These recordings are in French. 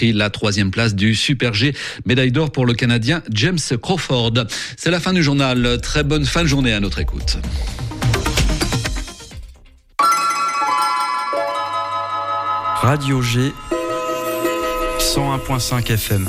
la troisième place du Super G. Médaille d'or pour le Canadien James Crawford. C'est la fin du journal. Très bonne fin de journée à notre écoute. Radio G 101.5 FM.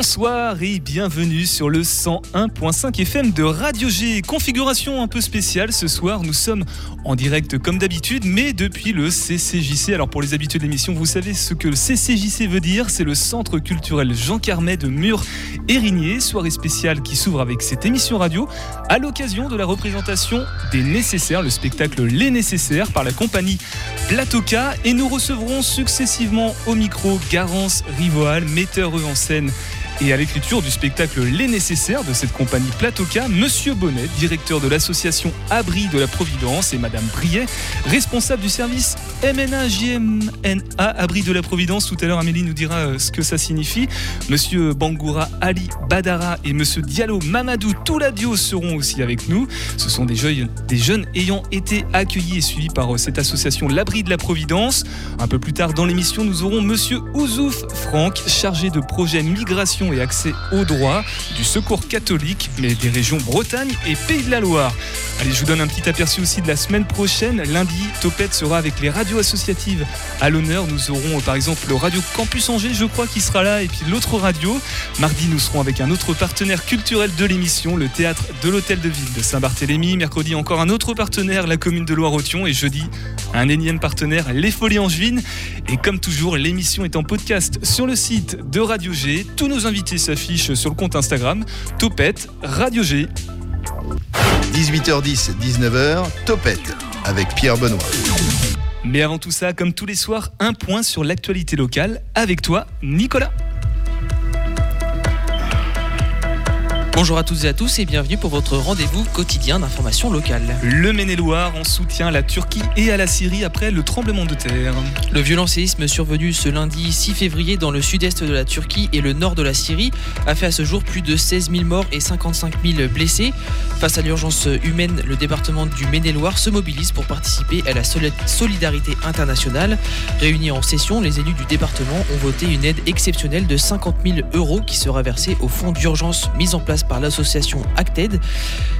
Bonsoir et bienvenue sur le 101.5 FM de Radio G. Configuration un peu spéciale ce soir, nous sommes en direct comme d'habitude, mais depuis le CCJC. Alors pour les habitués de l'émission, vous savez ce que le CCJC veut dire, c'est le Centre culturel Jean Carmet de Mur-Érigné, soirée spéciale qui s'ouvre avec cette émission radio à l'occasion de la représentation des Nécessaires, le spectacle Les Nécessaires par la compagnie Platoka et nous recevrons successivement au micro Garance Rivoal, metteur en scène et à l'écriture du spectacle Les Nécessaires de cette compagnie Platoka, Monsieur Bonnet, directeur de l'association Abri de la Providence, et Madame Briet, responsable du service MNA-JMNA Abri de la Providence. Tout à l'heure, Amélie nous dira euh, ce que ça signifie. Monsieur Bangoura Ali Badara et Monsieur Diallo Mamadou Touladio seront aussi avec nous. Ce sont des jeunes, ayant été accueillis et suivis par euh, cette association L'Abri de la Providence. Un peu plus tard dans l'émission, nous aurons Monsieur Ouzouf Franck, chargé de projet migration et accès aux droits du secours catholique, mais des régions Bretagne et Pays de la Loire. Allez, je vous donne un petit aperçu aussi de la semaine prochaine. Lundi, Topette sera avec les radios associatives à l'honneur. Nous aurons par exemple le Radio Campus Angers, je crois, qui sera là, et puis l'autre radio. Mardi, nous serons avec un autre partenaire culturel de l'émission, le théâtre de l'Hôtel de Ville de Saint-Barthélemy. Mercredi, encore un autre partenaire, la commune de Loire-Othion. Et jeudi, un énième partenaire, les Folies Angevines. Et comme toujours, l'émission est en podcast sur le site de Radio G. Tous nos invités s'affichent sur le compte Instagram Topette Radio G. 18h10, 19h, Topette avec Pierre Benoît. Mais avant tout ça, comme tous les soirs, un point sur l'actualité locale avec toi, Nicolas. Bonjour à toutes et à tous et bienvenue pour votre rendez-vous quotidien d'information locale. Le Maine-et-Loire en soutien à la Turquie et à la Syrie après le tremblement de terre. Le violent séisme survenu ce lundi 6 février dans le sud-est de la Turquie et le nord de la Syrie a fait à ce jour plus de 16 000 morts et 55 000 blessés. Face à l'urgence humaine, le département du Maine-et-Loire se mobilise pour participer à la solidarité internationale. Réunis en session, les élus du département ont voté une aide exceptionnelle de 50 000 euros qui sera versée au fonds d'urgence mis en place par l'association Acted.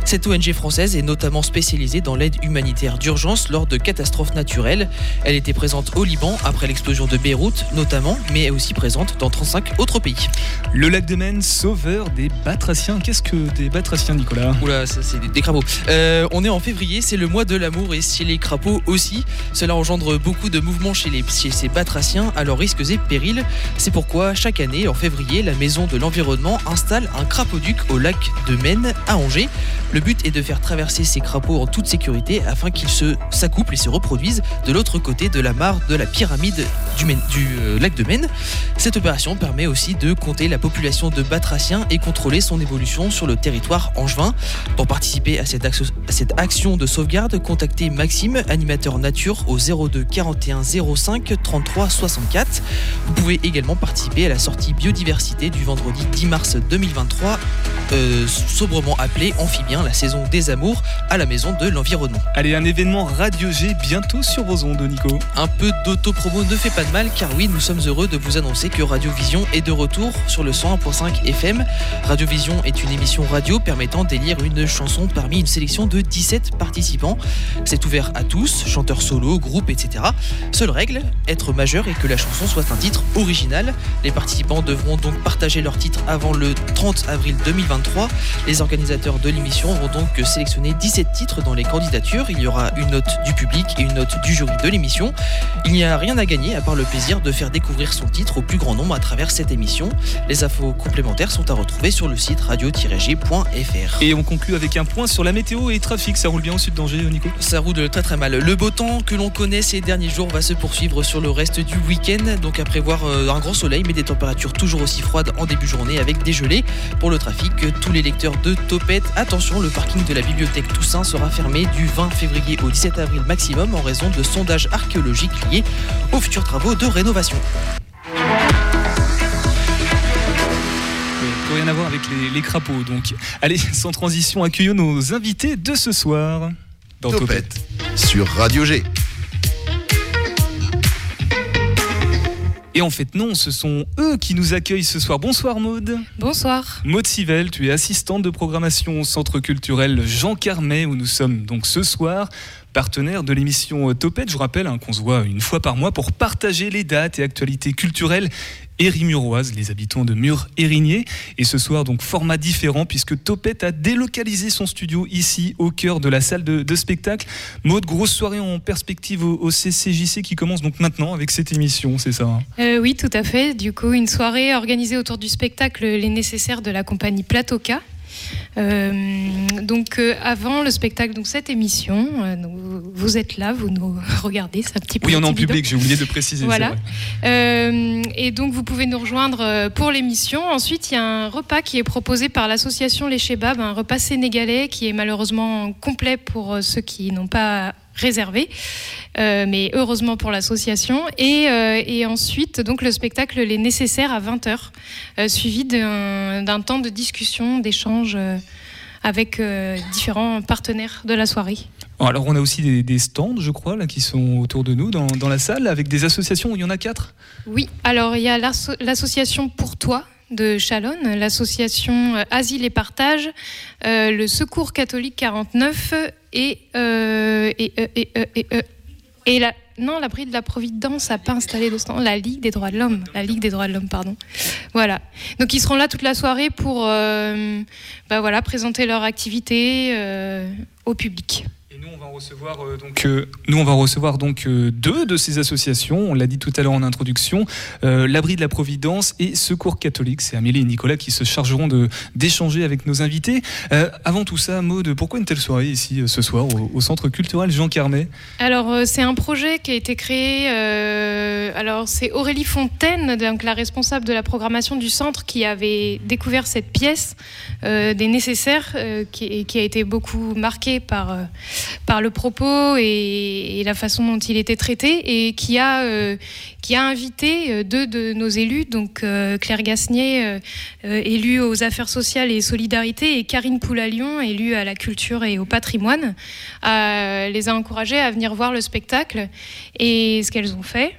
Cette ONG française est notamment spécialisée dans l'aide humanitaire d'urgence lors de catastrophes naturelles. Elle était présente au Liban après l'explosion de Beyrouth notamment, mais est aussi présente dans 35 autres pays. Le lac de Maine, sauveur des batraciens. Qu'est-ce que des batraciens, Nicolas? Oula, ça c'est des, crapauds. Euh, on est en février, c'est le mois de l'amour et chez les crapauds aussi. Cela engendre beaucoup de mouvements chez, les, chez ces batraciens à leurs risques et périls. C'est pourquoi chaque année, en février, la Maison de l'Environnement installe un crapauduc au lac de Maine à Angers. Le but est de faire traverser ces crapauds en toute sécurité afin qu'ils se s'accouplent et se reproduisent de l'autre côté de la mare de la pyramide du, euh, lac de Maine. Cette opération permet aussi de compter la population de batraciens et contrôler son évolution sur le territoire angevin. Pour participer à cette, à cette action de sauvegarde, contactez Maxime, animateur nature au 02 41 05 33 64. Vous pouvez également participer à la sortie biodiversité du vendredi 10 mars 2023 euh, sobrement appelé Amphibien, la saison des amours à la maison de l'environnement. Allez, un événement Radio G bientôt sur vos ondes, Nico. Un peu d'auto-promo ne fait pas de mal, car oui, nous sommes heureux de vous annoncer que Radio Vision est de retour sur le 101.5 FM. Radio Vision est une émission radio permettant d'élire une chanson parmi une sélection de 17 participants. C'est ouvert à tous, chanteurs solo, groupes, etc. Seule règle, être majeur et que la chanson soit un titre original. Les participants devront donc partager leur titre avant le 30 avril 2023 les organisateurs de l'émission vont donc sélectionner 17 titres dans les candidatures. Il y aura une note du public et une note du jury de l'émission. Il n'y a rien à gagner à part le plaisir de faire découvrir son titre au plus grand nombre à travers cette émission. Les infos complémentaires sont à retrouver sur le site radio-g.fr. Et on conclut avec un point sur la météo et trafic. Ça roule bien au sud d'Angers, Nico? Ça roule très très mal. Le beau temps que l'on connaît ces derniers jours va se poursuivre sur le reste du week-end. Donc à prévoir euh, un grand soleil mais des températures toujours aussi froides en début de journée avec des gelées. Pour le trafic, tous les lecteurs de Topette, attention, le parking de la bibliothèque Toussaint sera fermé du 20 février au 17 avril maximum en raison de sondages archéologiques liés aux futurs travaux de rénovation. Rien à voir avec les, les crapauds. Donc, allez, sans transition, accueillons nos invités de ce soir. Dans Topette. Topette sur Radio G. Et en fait, non, ce sont eux qui nous accueillent ce soir. Bonsoir Maude. Bonsoir. Maude Sivel, tu es assistante de programmation au Centre culturel Jean Carmet, où nous sommes donc ce soir, partenaire de l'émission Topette. Je vous rappelle hein, qu'on se voit une fois par mois pour partager les dates et actualités culturelles érimuroises, les habitants de Mur-Érigné. Et ce soir, donc, format différent, puisque Topette a délocalisé son studio ici, au cœur de la salle de, spectacle. Maude, grosse soirée en perspective au, au CCJC qui commence donc maintenant avec cette émission, c'est ça hein? Euh, oui, tout à fait. Du coup, une soirée organisée autour du spectacle Les Nécessaires de la compagnie Platoka. Euh, donc euh, avant le spectacle, donc cette émission, euh, donc, vous- êtes là, vous nous regardez, c'est un petit peu Oui, on est en public, j'ai oublié de préciser. Voilà. et donc vous pouvez nous rejoindre pour l'émission. Ensuite, il y a un repas qui est proposé par l'association Les Chebabs, un repas sénégalais qui est malheureusement complet pour ceux qui n'ont pas réservé, Euh, mais heureusement pour l'association. Et, euh, et ensuite, donc le spectacle Les Nécessaires à 20h, euh, suivi d'un temps de discussion, d'échange avec différents partenaires de la soirée. Alors on a aussi des, des stands, je crois, là, qui sont autour de nous dans, dans la salle, avec des associations où il y en a quatre. Oui, alors il y a l'asso- l'association Pour Toi de Chalonne, l'association Asile et Partage, euh, le Secours catholique 49 et, euh, et, euh, et, euh, et, la, non, l'abri de la Providence n'a pas installé de stand, la Ligue des droits de l'homme, la Ligue des droits de l'homme, pardon. Voilà. Donc ils seront là toute la soirée pour bah voilà, présenter leur activité au public. Et nous, on va recevoir euh, donc, euh, nous, on va recevoir donc euh, deux de ces associations. On l'a dit tout à l'heure en introduction, euh, l'Abri de la Providence et Secours catholique. C'est Amélie et Nicolas qui se chargeront de d'échanger avec nos invités. Euh, avant tout ça, Maud, pourquoi une telle soirée ici euh, ce soir au, Centre culturel Jean Carmet Alors, euh, c'est un projet qui a été créé. euh, alors, c'est Aurélie Fontaine, donc la responsable de la programmation du centre, qui avait découvert cette pièce euh, des nécessaires, euh, qui, a été beaucoup marquée par, euh, par le propos et, la façon dont il était traité, et qui a, euh, qui a invité euh, deux de nos élus, donc euh, Claire Gasnier, élue aux affaires sociales et solidarité, et Karine Poulalion, élue à la culture et au patrimoine, les a encouragées à venir voir le spectacle et ce qu'elles ont fait.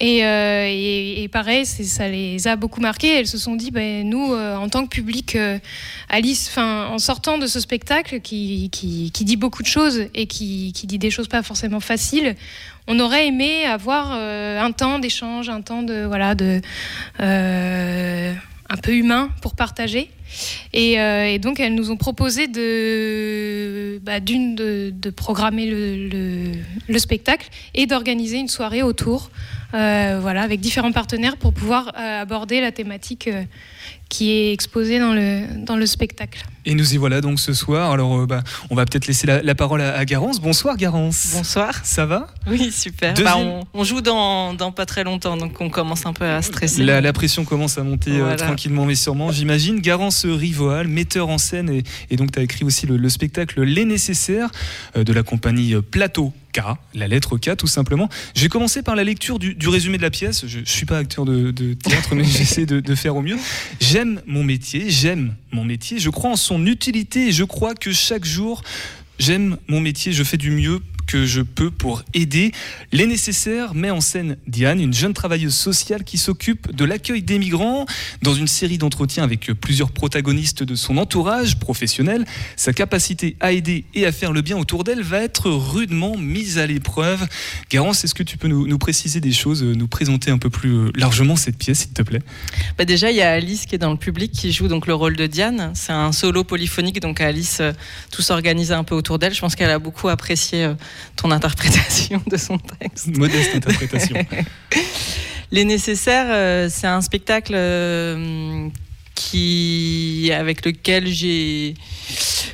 Et, euh, et- pareil, ça les a beaucoup marquées. Elles se sont dit, ben, nous, euh, en tant que public, euh, Alice, en sortant de ce spectacle qui, dit beaucoup de choses et qui, dit des choses pas forcément faciles, on aurait aimé avoir un temps d'échange, un temps de voilà un peu humain pour partager. Et, donc, elles nous ont proposé de, bah, d'une, de, programmer le, le- le spectacle et d'organiser une soirée autour, voilà, avec différents partenaires pour pouvoir euh, aborder la thématique euh, qui est exposée dans le, dans le spectacle. Et nous y voilà donc ce soir. Alors, euh, bah, on va peut-être laisser la, la parole à, à Garance. Bonsoir, Garance. Bonsoir. Ça va? Oui, super. Deuxième- Bah, on, on joue dans, dans pas très longtemps, donc on commence un peu à stresser. La, la pression commence à monter euh, tranquillement mais sûrement, j'imagine. Garance Rivoal, metteur en scène, et, et donc tu as écrit aussi le, le spectacle Les Nécessaires euh, de la compagnie euh, Plateau K, la lettre K tout simplement. Je vais commencer par la lecture du, résumé de la pièce. Je ne suis pas acteur de, théâtre, mais j'essaie de, de faire au mieux. J'aime mon métier, j'aime mon métier, je crois en son utilité et je crois que chaque jour, j'aime mon métier, je fais du mieux que je peux pour aider. Les nécessaires met en scène Diane, une jeune travailleuse sociale qui s'occupe de l'accueil des migrants dans une série d'entretiens avec plusieurs protagonistes de son entourage professionnel. Sa capacité à aider et à faire le bien autour d'elle va être rudement mise à l'épreuve. Garance, est-ce que tu peux nous, préciser des choses, euh, nous présenter un peu plus euh, largement cette pièce, s'il te plaît? Bah, déjà, il y a Alice qui est dans le public qui joue donc le rôle de Diane. C'est un solo polyphonique, donc Alice, euh, tout s'organise un peu autour d'elle. Je pense qu'elle a beaucoup apprécié ton interprétation de son texte. Modeste interprétation. Les Nécessaires, euh, c'est un spectacle euh, qui, avec lequel j'ai,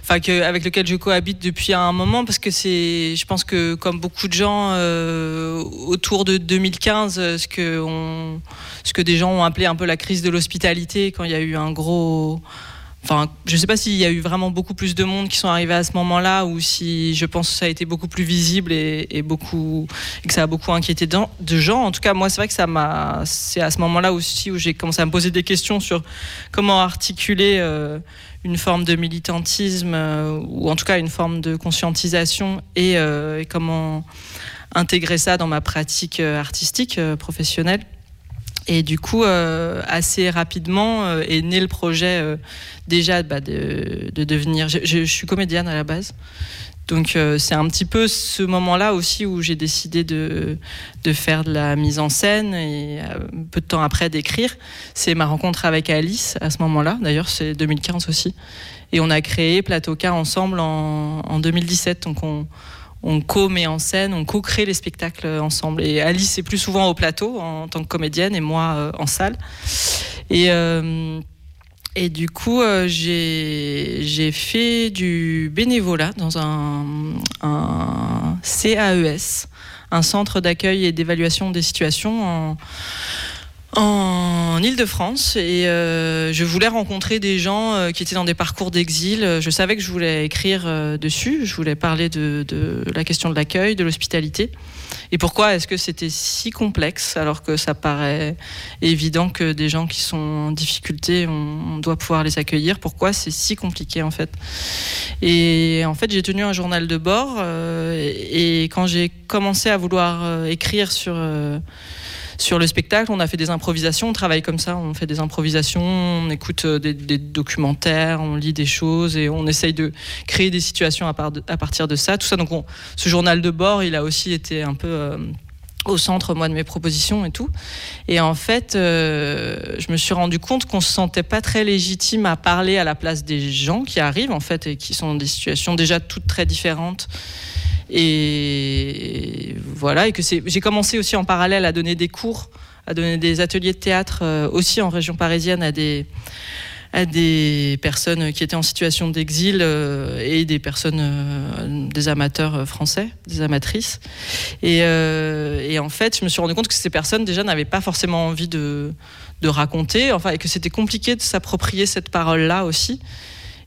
enfin que, avec lequel je cohabite depuis un moment parce que c'est, je pense que comme beaucoup de gens euh, autour de 2015, euh, ce que on, ce que des gens ont appelé un peu la crise de l'hospitalité quand il y a eu un gros Enfin, je ne sais pas s'il y a eu vraiment beaucoup plus de monde qui sont arrivés à ce moment-là ou si je pense que ça a été beaucoup plus visible et, beaucoup et que ça a beaucoup inquiété de gens. En tout cas, moi, c'est vrai que ça m'a. C'est à ce moment-là aussi où j'ai commencé à me poser des questions sur comment articuler euh, une forme de militantisme euh, ou en tout cas une forme de conscientisation et, euh, et comment intégrer ça dans ma pratique artistique professionnelle. Et du coup, euh, assez rapidement euh, est né le projet euh, déjà bah, de, devenir. Je, suis comédienne à la base. Donc c'est un petit peu ce moment-là aussi où j'ai décidé de, de, faire de la mise en scène et peu de temps après d'écrire. C'est ma rencontre avec Alice à ce moment-là. D'ailleurs, c'est 2015 aussi. Et on a créé Plateau K ensemble en, en 2017. Donc on on co-met en scène, on co-crée les spectacles ensemble. Et Alice est plus souvent au plateau en, tant que comédienne et moi euh, en salle. Et, euh, du coup, euh, j'ai fait du bénévolat dans un, CAES, un centre d'accueil et d'évaluation des situations en Ile-de-France et euh, je voulais rencontrer des gens euh, qui étaient dans des parcours d'exil. Je savais que je voulais écrire euh, dessus, je voulais parler de, la question de l'accueil, de l'hospitalité. Et pourquoi est-ce que c'était si complexe alors que ça paraît évident que des gens qui sont en difficulté, on, doit pouvoir les accueillir? Pourquoi c'est si compliqué en fait? Et en fait, j'ai tenu un journal de bord et, et quand j'ai commencé à vouloir écrire sur sur le spectacle, on a fait des improvisations, on travaille comme ça, on fait des improvisations, on écoute euh, des, documentaires, on lit des choses et on essaye de créer des situations à, partir de ça. Tout ça, donc ce journal de bord, il a aussi été un peu euh, au centre moi de mes propositions et tout. Et en fait, euh, je me suis rendu compte qu'on se sentait pas très légitime à parler à la place des gens qui arrivent en fait et qui sont dans des situations déjà toutes très différentes et voilà, et que j'ai commencé aussi en parallèle à donner des cours, à donner des ateliers de théâtre euh, aussi en région parisienne à des à des personnes qui étaient en situation d'exil euh, et des personnes, euh, des amateurs français, des amatrices. Et, et, en fait, je me suis rendu compte que ces personnes déjà n'avaient pas forcément envie de, de raconter, enfin, et que c'était compliqué de s'approprier cette parole-là aussi.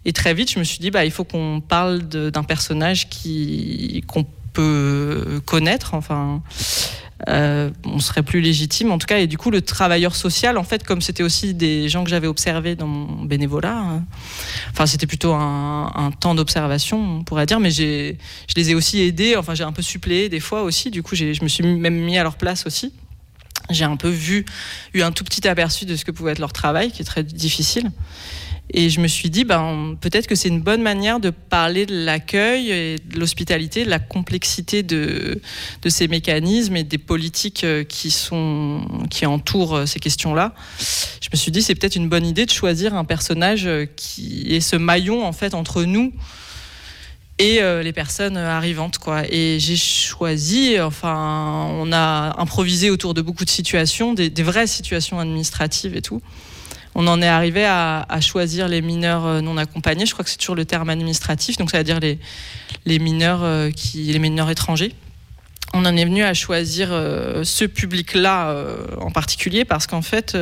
Et très vite, je me suis dit, bah, il faut qu'on parle d'un personnage qui qu'on peut connaître. Enfin, euh, on serait plus légitime en tout cas. Et du coup, le travailleur social, en fait, comme c'était aussi des gens que j'avais observés dans mon bénévolat, hein, enfin, c'était plutôt un, temps d'observation, on pourrait dire, mais je les ai aussi aidés. Enfin, j'ai un peu suppléé des fois aussi. Du coup, je me suis même mis à leur place aussi. J'ai un peu vu, eu un tout petit aperçu de ce que pouvait être leur travail, qui est très difficile. Et je me suis dit, ben, peut-être que c'est une bonne manière de parler de l'accueil et de l'hospitalité, de la complexité de, de, ces mécanismes et des politiques euh, qui, sont, qui entourent euh, ces questions-là. Je me suis dit, c'est peut-être une bonne idée de choisir un personnage euh, qui est ce maillon en fait entre nous et les personnes arrivantes quoi et j'ai choisi enfin on a improvisé autour de beaucoup de situations des, vraies situations administratives et tout on en est arrivé à, choisir les mineurs euh, non accompagnés. Je crois que c'est toujours le terme administratif, donc ça veut dire les, mineurs euh, qui, les mineurs étrangers. On en est venu à choisir euh, ce public-là en particulier parce qu'en fait,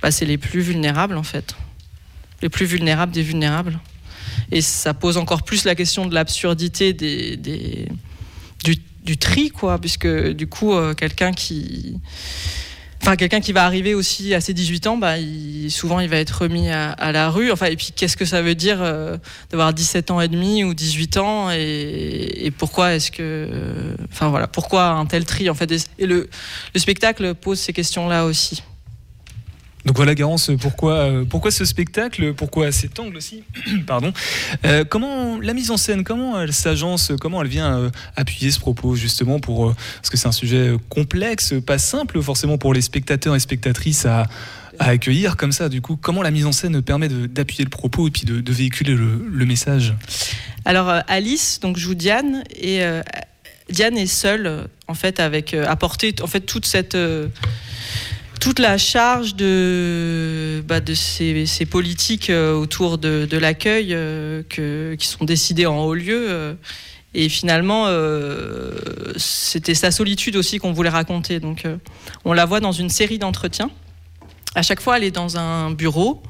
bah, c'est les plus vulnérables en fait, les plus vulnérables des vulnérables. Et ça pose encore plus la question de l'absurdité du, tri, quoi, puisque du coup, quelqu'un qui Enfin, quelqu'un qui va arriver aussi à ses 18 ans, bah, souvent il va être remis à, la rue. Enfin, et puis qu'est-ce que ça veut dire euh, d'avoir 17 ans et demi ou 18 ans et, pourquoi est-ce que, voilà, pourquoi un tel tri Et le spectacle pose ces questions-là aussi. Donc voilà Garance, pourquoi, euh, pourquoi ce spectacle, pourquoi cet angle aussi Pardon. Euh, comment la mise en scène, comment elle s'agence, comment elle vient euh, appuyer ce propos justement pour parce que c'est un sujet complexe, pas simple forcément pour les spectateurs et spectatrices à, accueillir comme ça. Du coup, comment la mise en scène permet d'appuyer le propos et puis de, véhiculer le, message? Alors Alice, donc joue Diane et Diane est seule en fait avec apporter en fait toute cette toute la charge de, bah, ces, politiques euh, autour de, l'accueil euh, qui sont décidées en haut lieu. Euh, et finalement, c'était sa solitude aussi qu'on voulait raconter. Donc, on la voit dans une série d'entretiens. À chaque fois, elle est dans un bureau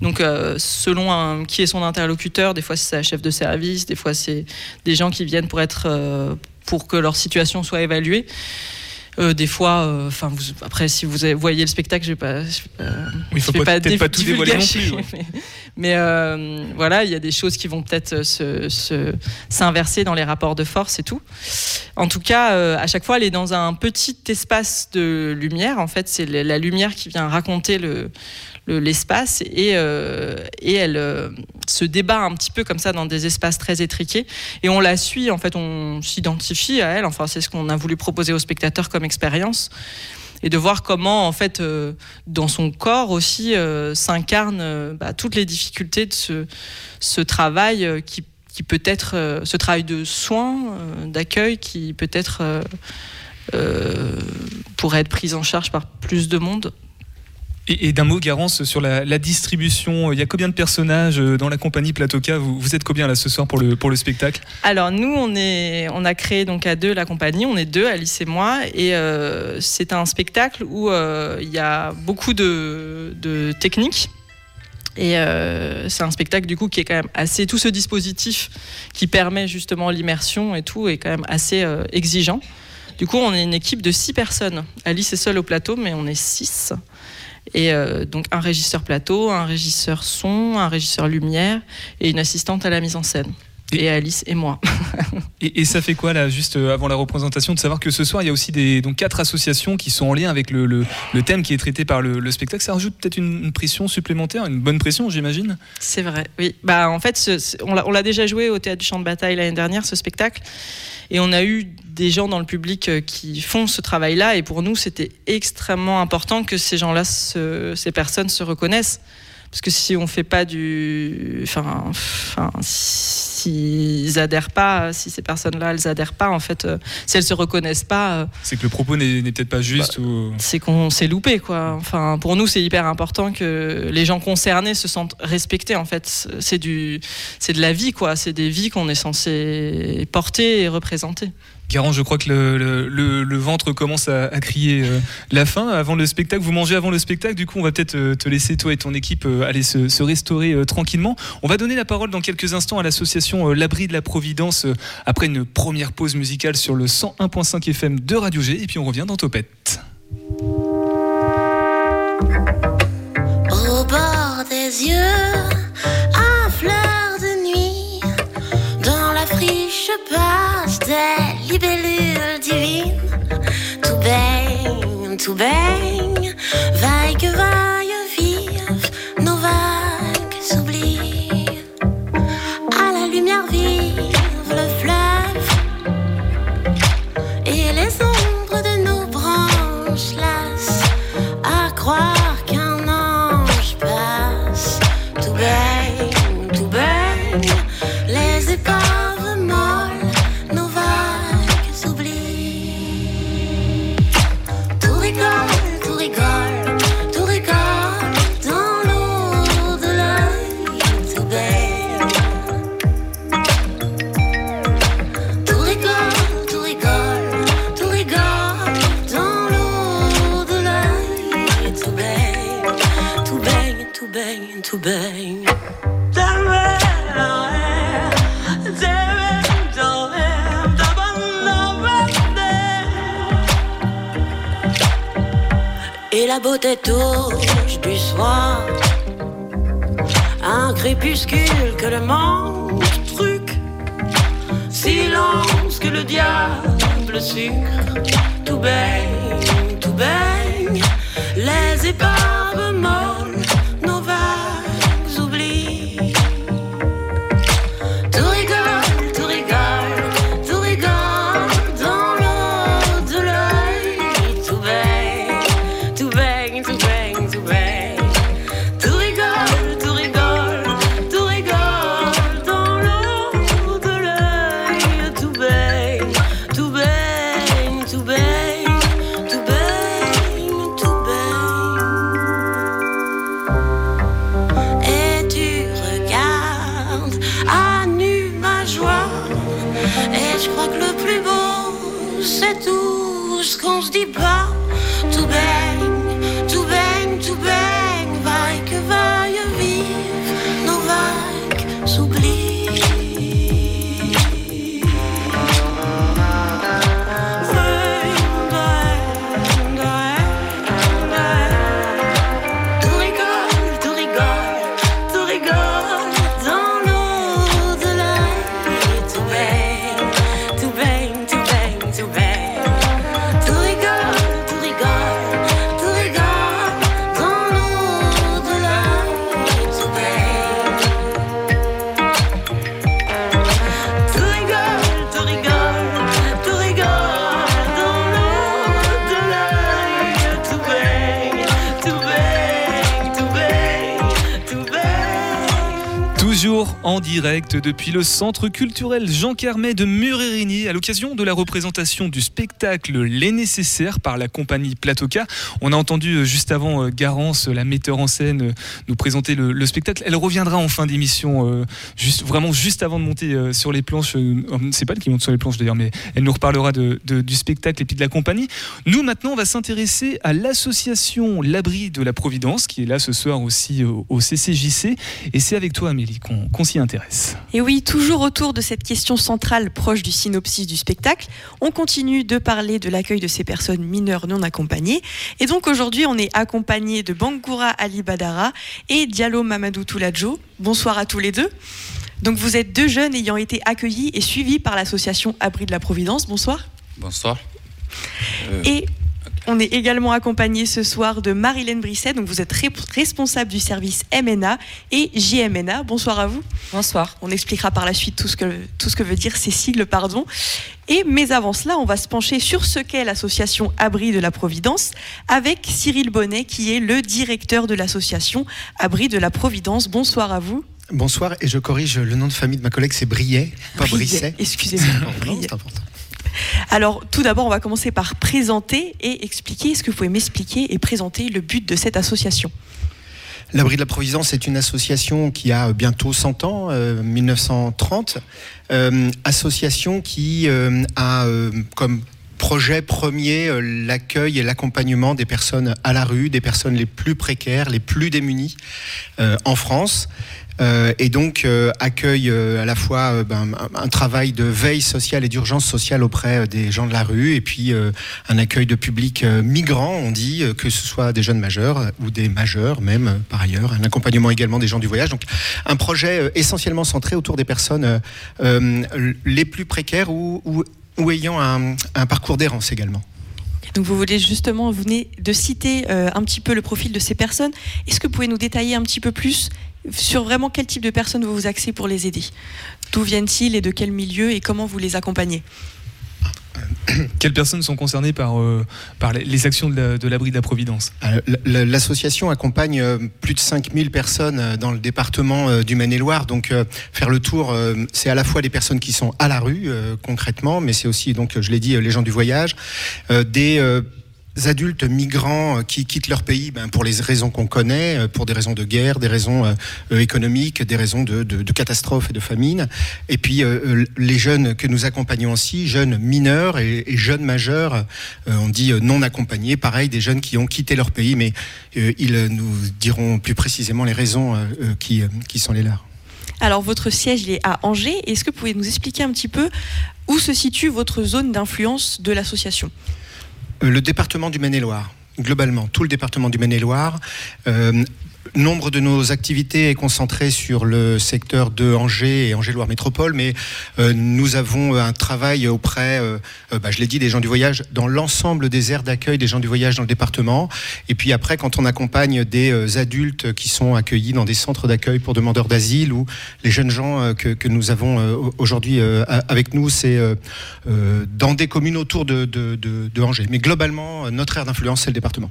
Donc, selon qui est son interlocuteur, des fois c'est un chef de service, des fois c'est des gens qui viennent pour être pour que leur situation soit évaluée. Euh, des fois, euh, enfin, après, si vous voyez le spectacle, je vais pas, je vais pas, faut je vais pas- pas tout dévoiler non plus, ouais. mais, mais, euh, voilà, il y a des choses qui vont peut-être se- se- s'inverser dans les rapports de force et tout. En tout cas, à chaque fois, elle est dans un petit espace de lumière. En fait, c'est la lumière qui vient raconter le le- l'espace et, euh, et elle euh, se débat un petit peu comme ça dans des espaces très étriqués. Et on la suit en fait on s'identifie à elle. Enfin c'est ce qu'on a voulu proposer aux spectateurs comme expérience. Et de voir comment en fait euh, dans son corps aussi s'incarnent bah, toutes les difficultés de ce, ce travail qui, qui peut être ce travail de soins d'accueil qui peut être pourrait être pris en charge par plus de monde Et, d'un mot, Garance, sur la, distribution, il y a combien de personnages euh, dans la compagnie Platoka? Vous, vous êtes combien là ce soir pour le, pour le spectacle? Alors nous, on, est, on a créé donc à deux la compagnie, on est deux, Alice et moi, et euh, c'est un spectacle où euh, il y a beaucoup de, de techniques. Et euh, c'est un spectacle du coup qui est quand même assez tout ce dispositif qui permet justement l'immersion et tout est quand même assez euh, exigeant. Du coup, on est une équipe de six personnes. Alice est seule au plateau, mais on est six. Et euh, donc un régisseur plateau, un régisseur son, un régisseur lumière et une assistante à la mise en scène. Et Alice et moi. et, et ça fait quoi là, juste euh, avant la représentation, de savoir que ce soir il y a aussi des, donc, quatre associations qui sont en lien avec le, le- le thème qui est traité par le, le spectacle Ça rajoute peut-être une, une pression supplémentaire, une bonne pression, j'imagine? C'est vrai, oui. Bah, en fait, ce- ce- on l'a déjà joué au Théâtre du Champ de Bataille l'année dernière, ce spectacle. Et on a eu des gens dans le public euh, qui font ce travail-là. Et pour nous, c'était extrêmement important que ces gens-là, ces personnes se reconnaissent. Parce que si on fait pas du. Enfin, enfin s'ils adhèrent pas, si ces personnes-là, elles adhèrent pas, en fait, euh, si elles se reconnaissent pas. euh, C'est que le propos n'est peut-être pas juste ou... c'est qu'on s'est loupé quoi. Enfin, pour nous, c'est hyper important que les gens concernés se sentent respectés. En fait, c'est du, c'est de la vie quoi. C'est des vies qu'on est censé porter et représenter. Garant, je crois que le, ventre commence à, crier euh, la fin avant le spectacle. Vous mangez avant le spectacle, du coup, on va peut-être euh, te laisser, toi et ton équipe, euh, aller se, restaurer tranquillement. On va donner la parole dans quelques instants à l'association L'Abri de la Providence après une première pause musicale sur le 101.5 FM de Radio G. Et puis on revient dans Topette. Des libellules divines. Tout baigne, tout baigne, vaille que vaille, la beauté touche du soir Un crépuscule que le manque truc Silence que le diable sucre. Tout baigne, tout baigne Les épaves molles direct depuis le centre culturel Jean Carmet de Murérigny à l'occasion de la représentation du spectacle Les Nécessaires par la compagnie Platoka. On a entendu euh, juste avant euh, Garance, la metteur en scène, euh, nous présenter le, le spectacle. Elle reviendra en fin d'émission, juste, vraiment juste avant de monter sur les planches. Euh, C'est pas elle qui monte sur les planches d'ailleurs, mais elle nous reparlera du spectacle et puis de la compagnie. Nous maintenant, on va s'intéresser à l'association L'Abri de la Providence qui est là ce soir aussi au, CCJC. Et c'est avec toi Amélie qu'on qu'on s'y intéresse. Et oui, toujours autour de cette question centrale proche du synopsis du spectacle, on continue de parler de l'accueil de ces personnes mineures non accompagnées. Et donc aujourd'hui, on est accompagné de Bangoura Ali Badara et Diallo Mamadou Touladjo. Bonsoir à tous les deux. Donc vous êtes deux jeunes ayant été accueillis et suivis par l'association Abri de la Providence. Bonsoir. Bonsoir. Euh, Et on est également accompagné ce soir de Marilène Brisset, donc vous êtes ré- responsable du service MNA et JMNA. Bonsoir à vous. Bonsoir. On expliquera par la suite tout ce que, tout ce que veut dire ces sigles, pardon. Et mais avant cela, on va se pencher sur ce qu'est l'association Abri de la Providence avec Cyril Bonnet, qui est le directeur de l'association Abri de la Providence. Bonsoir à vous. Bonsoir, et je corrige le nom de famille de ma collègue, c'est Briet, pas Brisset. excusez-moi, c'est important. Alors, tout d'abord, on va commencer par présenter et expliquer. Est-ce que vous pouvez m'expliquer et présenter le but de cette association L'Abri de la Providence est une association qui a bientôt 100 ans, euh, 1930. Euh, association qui euh, a euh, comme projet premier euh, l'accueil et l'accompagnement des personnes à la rue, des personnes les plus précaires, les plus démunies euh, en France. Euh, et donc euh, accueille euh, à la fois ben, un, travail de veille sociale et d'urgence sociale auprès des gens de la rue, et puis un accueil de public migrant, on dit, que ce soit des jeunes majeurs ou des majeurs même par ailleurs, un accompagnement également des gens du voyage. Donc un projet essentiellement centré autour des personnes les plus précaires ou, ayant un, parcours d'errance également. Donc vous voulez justement, vous venez de citer un petit peu le profil de ces personnes. Est-ce que vous pouvez nous détailler un petit peu plus sur vraiment quel type de personnes vous vous axez pour les aider? D'où viennent-ils et de quel milieu et comment vous les accompagnez? Quelles personnes sont concernées par, euh, par les- actions de la- de l'abri de la Providence? Euh, L'association accompagne euh, plus de 5000 personnes dans le département du Maine-et-Loire. Donc, euh, faire le tour, euh, c'est à la fois des personnes qui sont à la rue, concrètement, mais c'est aussi, donc, je l'ai dit, les gens du voyage, des adultes migrants euh, qui quittent leur pays ben, pour les raisons qu'on connaît, euh, pour des raisons de guerre, des raisons euh, économiques, des raisons de, catastrophes et de famine. Et puis les jeunes que nous accompagnons aussi, jeunes mineurs et, jeunes majeurs, on dit non accompagnés, pareil, des jeunes qui ont quitté leur pays, mais ils nous diront plus précisément les raisons qui, qui sont les leurs. Alors votre siège est à Angers. Est-ce que vous pouvez nous expliquer un petit peu où se situe votre zone d'influence de l'association? Le département du Maine-et-Loire, globalement, tout le département du Maine-et-Loire. Euh, Nombre de nos activités est concentré sur le secteur de Angers et Angers-Loire Métropole, mais euh, nous avons un travail auprès, euh, euh, bah, je l'ai dit, des gens du voyage, dans l'ensemble des aires d'accueil des gens du voyage dans le département. Et puis après, quand on accompagne des euh, adultes qui sont accueillis dans des centres d'accueil pour demandeurs d'asile ou les jeunes gens euh, que, nous avons euh, aujourd'hui euh, avec nous, c'est euh, euh, dans des communes autour de, Angers. Mais globalement, euh, notre aire d'influence, c'est le département.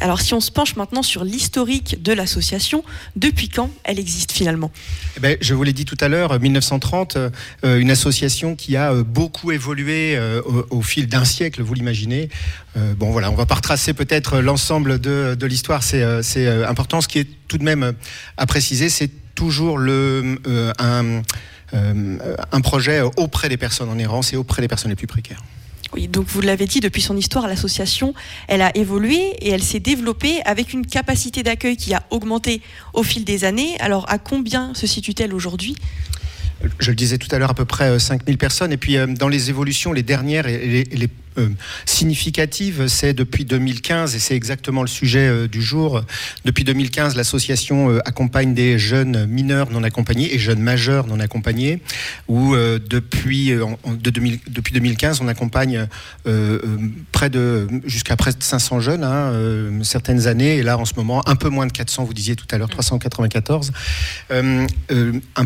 Alors si on se penche maintenant sur l'historique de l'association, depuis quand elle existe finalement? Eh ben, je vous l'ai dit tout à l'heure, 1930, euh, euh, une association qui a euh, beaucoup évolué euh, au, fil d'un siècle, vous l'imaginez. Euh, bon voilà, on va pas retracer peut-être l'ensemble de, l'histoire, c'est euh, euh, important. Ce qui est tout de même euh, à préciser, c'est toujours euh, euh, un projet auprès des personnes en errance et auprès des personnes les plus précaires. Oui, donc vous l'avez dit, depuis son histoire, l'association, elle a évolué et elle s'est développée avec une capacité d'accueil qui a augmenté au fil des années. Alors à combien se situe-t-elle aujourd'hui? Je le disais tout à l'heure, à peu près euh, 5000 personnes. Et puis, euh, dans les évolutions, les dernières et les, euh, significatives, c'est depuis 2015, et c'est exactement le sujet euh, du jour. Depuis 2015, l'association euh, accompagne des jeunes mineurs non accompagnés et jeunes majeurs non accompagnés, où euh, depuis, euh, en- de 2000 depuis 2015, on accompagne euh, euh, près de, jusqu'à près de 500 jeunes, hein, euh, certaines années, et là, en ce moment, un peu moins de 400, vous disiez tout à l'heure, 394. Euh, euh, un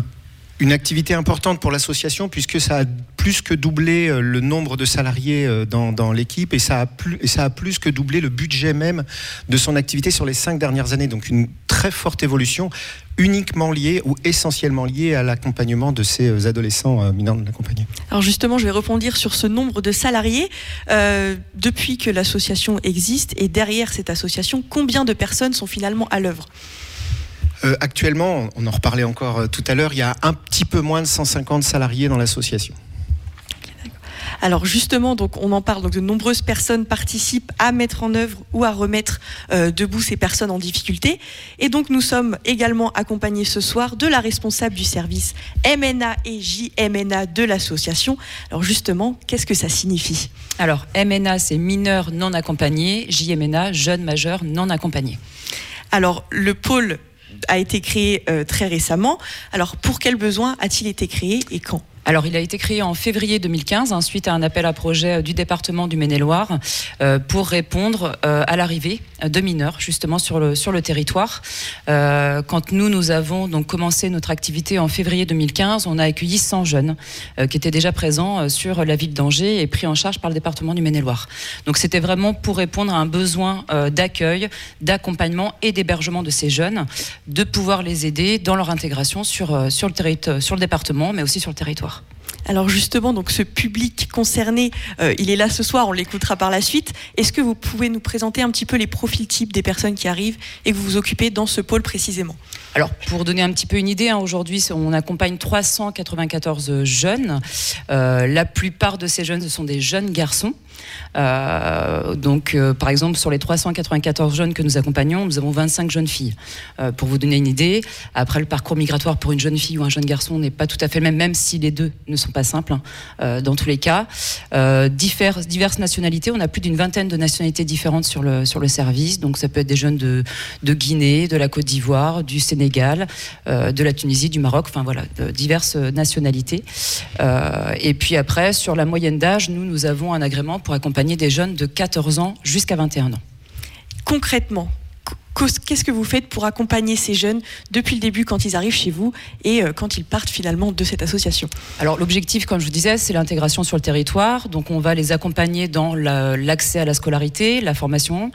une activité importante pour l'association puisque ça a plus que doublé euh, le nombre de salariés euh, dans, l'équipe et ça, a plus, et ça a plus que doublé le budget même de son activité sur les cinq dernières années. Donc une très forte évolution uniquement liée ou essentiellement liée à l'accompagnement de ces euh, adolescents mineurs non accompagnés. Alors justement, je vais rebondir sur ce nombre de salariés. Depuis que l'association existe et derrière cette association, combien de personnes sont finalement à l'œuvre? Euh, actuellement, on en reparlait encore euh, tout à l'heure, il y a un petit peu moins de 150 salariés dans l'association. Alors justement, donc on en parle. Donc de nombreuses personnes participent à mettre en œuvre ou à remettre euh, debout ces personnes en difficulté. Et donc nous sommes également accompagnés ce soir de la responsable du service MNA et JMNA de l'association. Alors justement, qu'est-ce que ça signifie? Alors, MNA, c'est mineur non accompagné, JMNA, jeune majeur non accompagné. Alors le pôle a été créé euh, très récemment. Alors pour quel besoin a-t-il été créé et quand? Alors, il a été créé en février 2015, hein, suite à un appel à projet euh, du département du Maine-et-Loire, euh, pour répondre euh, à l'arrivée de mineurs, justement, sur le, territoire. Quand nous, nous avons donc commencé notre activité en février 2015, on a accueilli 100 jeunes qui étaient déjà présents sur la ville d'Angers et pris en charge par le département du Maine-et-Loire. Donc, c'était vraiment pour répondre à un besoin d'accueil, d'accompagnement et d'hébergement de ces jeunes, de pouvoir les aider dans leur intégration sur, sur, le, sur le département, mais aussi sur le territoire. Alors justement, donc ce public concerné, euh, il est là ce soir, on l'écoutera par la suite. Est-ce que vous pouvez nous présenter un petit peu les profils types des personnes qui arrivent et que vous vous occupez dans ce pôle précisément? Alors, pour donner un petit peu une idée, hein, aujourd'hui, on accompagne 394 jeunes. Euh, la plupart de ces jeunes, ce sont des jeunes garçons. Euh, donc, euh, par exemple, sur les 394 jeunes que nous accompagnons, nous avons 25 jeunes filles. Euh, pour vous donner une idée, après le parcours migratoire pour une jeune fille ou un jeune garçon n'est pas tout à fait le même, même si les deux ne sont pas simples hein, dans tous les cas. Diverses nationalités, on a plus d'une vingtaine de nationalités différentes sur le, sur le service. Donc, ça peut être des jeunes de, de Guinée, de la Côte d'Ivoire, du Sénégal, de la Tunisie, du Maroc, enfin voilà, diverses nationalités. Et puis après, sur la moyenne d'âge, nous, nous avons un agrément pour accompagner des jeunes de 14 ans jusqu'à 21 ans. Concrètement, qu'est-ce que vous faites pour accompagner ces jeunes depuis le début quand ils arrivent chez vous et euh, quand ils partent finalement de cette association? Alors l'objectif, comme je vous disais, c'est l'intégration sur le territoire. Donc on va les accompagner dans la- l'accès à la scolarité, la formation,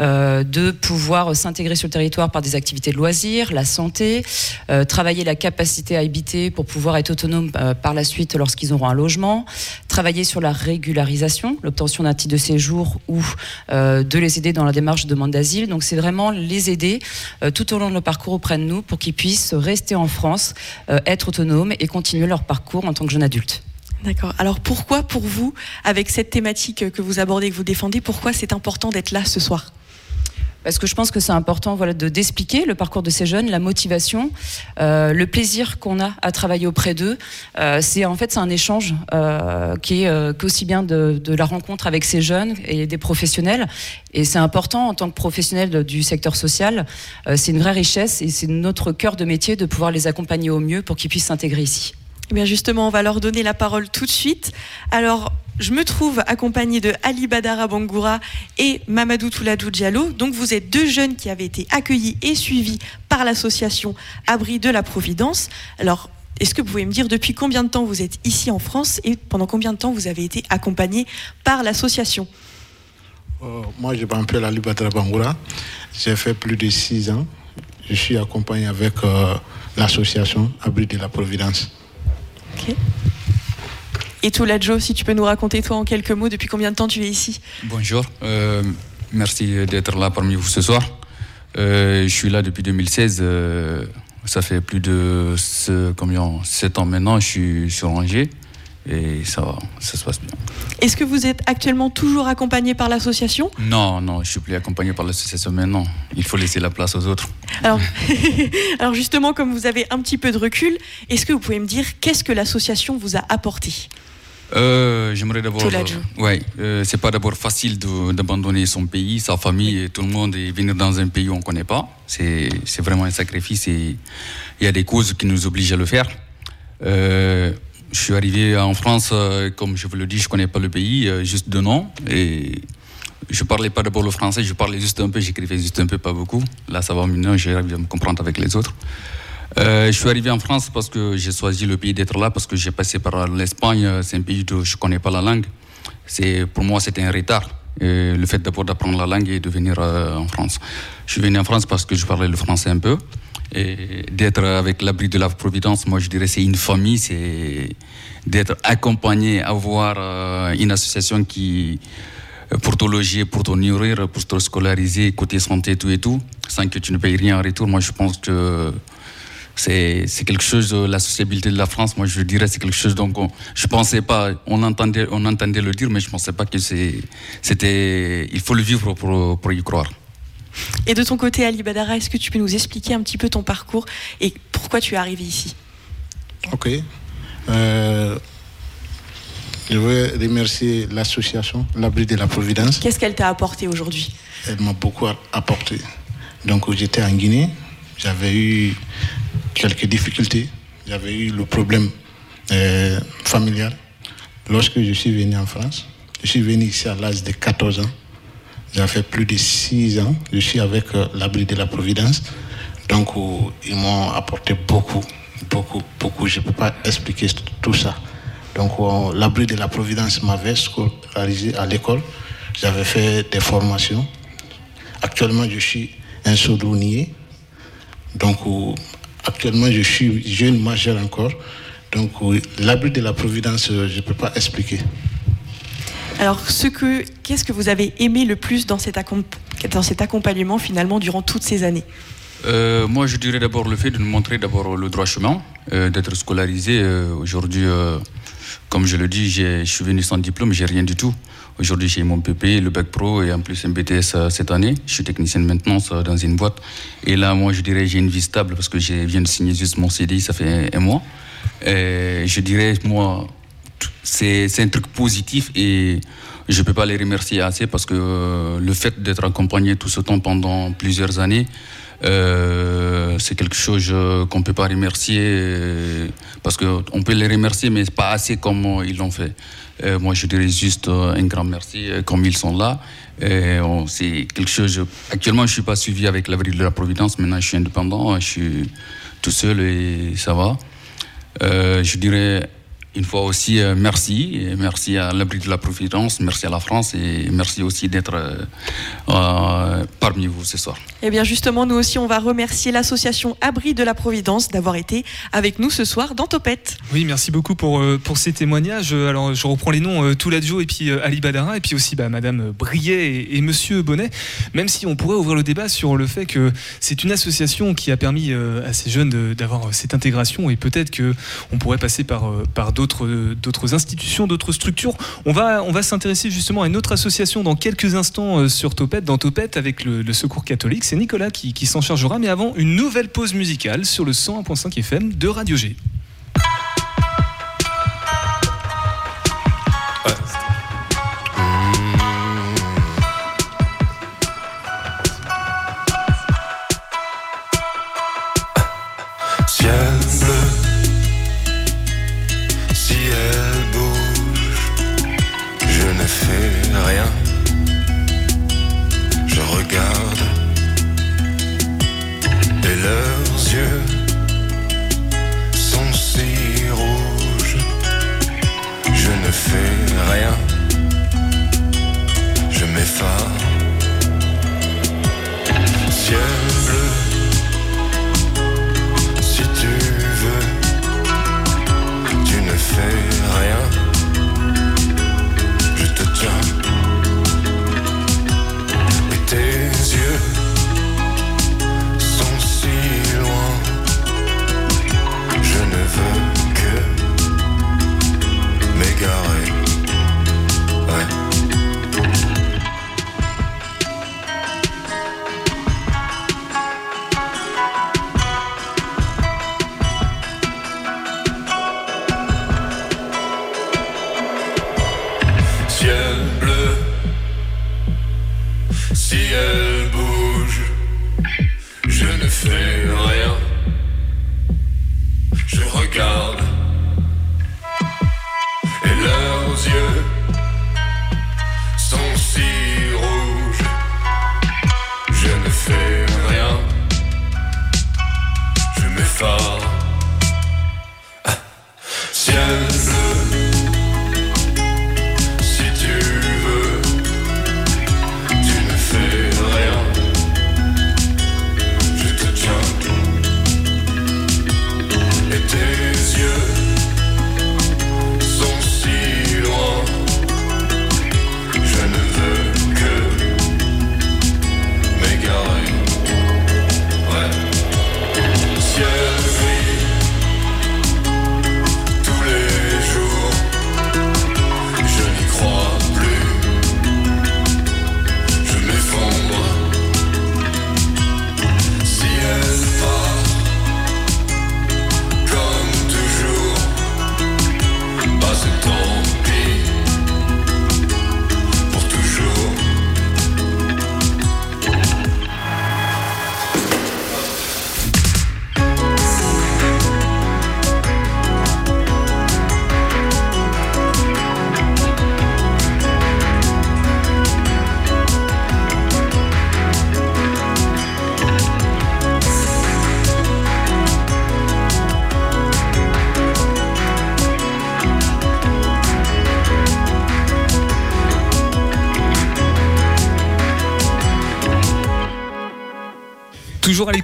euh, de pouvoir s'intégrer sur le territoire par des activités de loisirs, la santé, euh, travailler la capacité à habiter pour pouvoir être autonome euh, par la suite lorsqu'ils auront un logement, travailler sur la régularisation, l'obtention d'un titre de séjour ou euh, de les aider dans la démarche de demande d'asile. Donc c'est vraiment les aider euh, tout au long de leur parcours auprès de nous pour qu'ils puissent rester en France, euh, être autonomes et continuer leur parcours en tant que jeunes adultes. D'accord. Alors pourquoi pour vous, avec cette thématique que vous abordez, que vous défendez, pourquoi c'est important d'être là ce soir? Parce que je pense que c'est important voilà, de d'expliquer le parcours de ces jeunes, la motivation, euh, le plaisir qu'on a à travailler auprès d'eux. Euh, c'est en fait c'est un échange euh, qui est euh, qu'aussi bien de, de la rencontre avec ces jeunes et des professionnels. Et c'est important en tant que professionnel du secteur social. euh, c'est une vraie richesse et c'est notre cœur de métier de pouvoir les accompagner au mieux pour qu'ils puissent s'intégrer ici. Eh justement, on va leur donner la parole tout de suite. Alors, je me trouve accompagnée de Ali Badara Bangoura et Mamadou Touladou Diallo. Donc vous êtes deux jeunes qui avaient été accueillis et suivis par l'association Abri de la Providence. Alors, est-ce que vous pouvez me dire depuis combien de temps vous êtes ici en France et pendant combien de temps vous avez été accompagnés par l'association? Euh, moi, je m'appelle Ali Badara Bangoura. J'ai fait plus de six ans. Je suis accompagné avec euh, l'association Abri de la Providence. Et Touladjo, si tu peux nous raconter toi en quelques mots depuis combien de temps tu es ici? Bonjour, euh, merci d'être là parmi vous ce soir. Euh, je suis là depuis 2016. euh, ça fait plus de ce- combien, 7 ans maintenant. Je suis sur Angers et ça, va, ça se passe bien. Est-ce que vous êtes actuellement toujours accompagné par l'association? Non, non, je suis plus accompagné par l'association maintenant. Il faut laisser la place aux autres. Alors, alors justement, comme vous avez un petit peu de recul, est-ce que vous pouvez me dire qu'est-ce que l'association vous a apporté? Euh, J'aimerais d'abord. Euh, ouais, euh, c'est pas d'abord facile d'abandonner son pays, sa famille et tout le monde et venir dans un pays où on ne connaît pas. C'est c'est vraiment un sacrifice et il y a des causes qui nous obligent à le faire. Euh, je suis arrivé en France, euh, comme je vous le dis, je ne connais pas le pays, juste de nom. Et je parlais pas d'abord le français, je parlais juste un peu, j'écrivais juste un peu, pas beaucoup. Là, ça va maintenant, j'arrive à me comprendre avec les autres. Euh, je suis arrivé en France parce que j'ai choisi le pays d'être là, parce que j'ai passé par l'Espagne. euh, C'est un pays où je connais pas la langue. Pour moi, c'était un retard. euh, le fait d'abord d'apprendre la langue et de venir en France. Je suis venu en France parce que je parlais le français un peu. Et d'être avec l'abri de la Providence, moi je dirais c'est une famille, c'est d'être accompagné, avoir une association qui, pour te loger, pour te nourrir, pour te scolariser, côté santé, tout et tout, sans que tu ne payes rien en retour. Moi, je pense que c'est c'est quelque chose, la sociabilité de la France, moi, je dirais, c'est quelque chose donc on- je pensais pas, on entendait, on entendait le dire, mais je pensais pas que c'était, il faut le vivre pour, pour y croire. Et de ton côté, Ali Badara, est-ce que tu peux nous expliquer un petit peu ton parcours et pourquoi tu es arrivé ici? Ok. Euh, je veux remercier l'association L'Abri de la Providence. Qu'est-ce qu'elle t'a apporté aujourd'hui? Elle m'a beaucoup apporté. Donc j'étais en Guinée, j'avais eu quelques difficultés, j'avais eu le problème euh, familial. Lorsque je suis venu en France, je suis venu ici à l'âge de 14 ans. J'ai fait plus de 6 ans, je suis avec euh, l'abri de la Providence. Donc euh, ils m'ont apporté beaucoup, beaucoup, beaucoup. Je ne peux pas expliquer tout ça. Donc l'abri de la Providence m'avait scolarisé à l'école. J'avais fait des formations. Actuellement, je suis un sourdonnier. Donc, euh, actuellement, je suis jeune majeur encore. Donc, euh, l'abri de la Providence, euh, je ne peux pas expliquer. Alors, ce que, qu'est-ce que vous avez aimé le plus dans cet, accom- dans cet accompagnement finalement durant toutes ces années? Euh, moi, je dirais d'abord le fait de nous montrer d'abord le droit chemin, euh, d'être scolarisé. Euh, Aujourd'hui, euh, comme je le dis, je suis venu sans diplôme, j'ai rien du tout. Aujourd'hui, j'ai mon PP, le bac pro et en plus un BTS euh, cette année. Je suis technicien de maintenance euh, dans une boîte. Et là, moi, je dirais j'ai une vie stable parce que je viens de signer juste mon CDI, ça fait un, mois. Et je dirais, moi, c'est un truc positif et je ne peux pas les remercier assez parce que euh, le fait d'être accompagné tout ce temps pendant plusieurs années, euh, c'est quelque chose euh, qu'on ne peut pas remercier euh, parce qu'on peut les remercier mais pas assez comme ils l'ont fait. Moi je dirais juste un grand merci comme ils sont là. C'est quelque chose. Actuellement je ne suis pas suivi avec l'avril de la Providence, maintenant je suis indépendant, je suis tout seul et ça va. Euh, je dirais une fois aussi euh, merci, et merci à l'abri de la Providence, merci à la France et merci aussi d'être euh, euh, parmi vous ce soir. Eh bien, justement, nous aussi, on va remercier l'association Abri de la Providence d'avoir été avec nous ce soir dans Topette. Oui, merci beaucoup pour, euh, pour ces témoignages. Alors, je reprends les noms, euh, Touladjo et puis euh, Ali Badara, et puis aussi bah, Madame Briet et, et Monsieur Bonnet, même si on pourrait ouvrir le débat sur le fait que c'est une association qui a permis euh, à ces jeunes d'avoir cette intégration, et peut-être que on pourrait passer par, euh, par d'autres d'autres institutions, d'autres structures. On va, on va s'intéresser justement à une autre association dans quelques instants euh, sur Topette, dans Topette avec le, Secours catholique. C'est Nicolas qui, s'en chargera, mais avant, une nouvelle pause musicale sur le 101.5 FM de Radio G.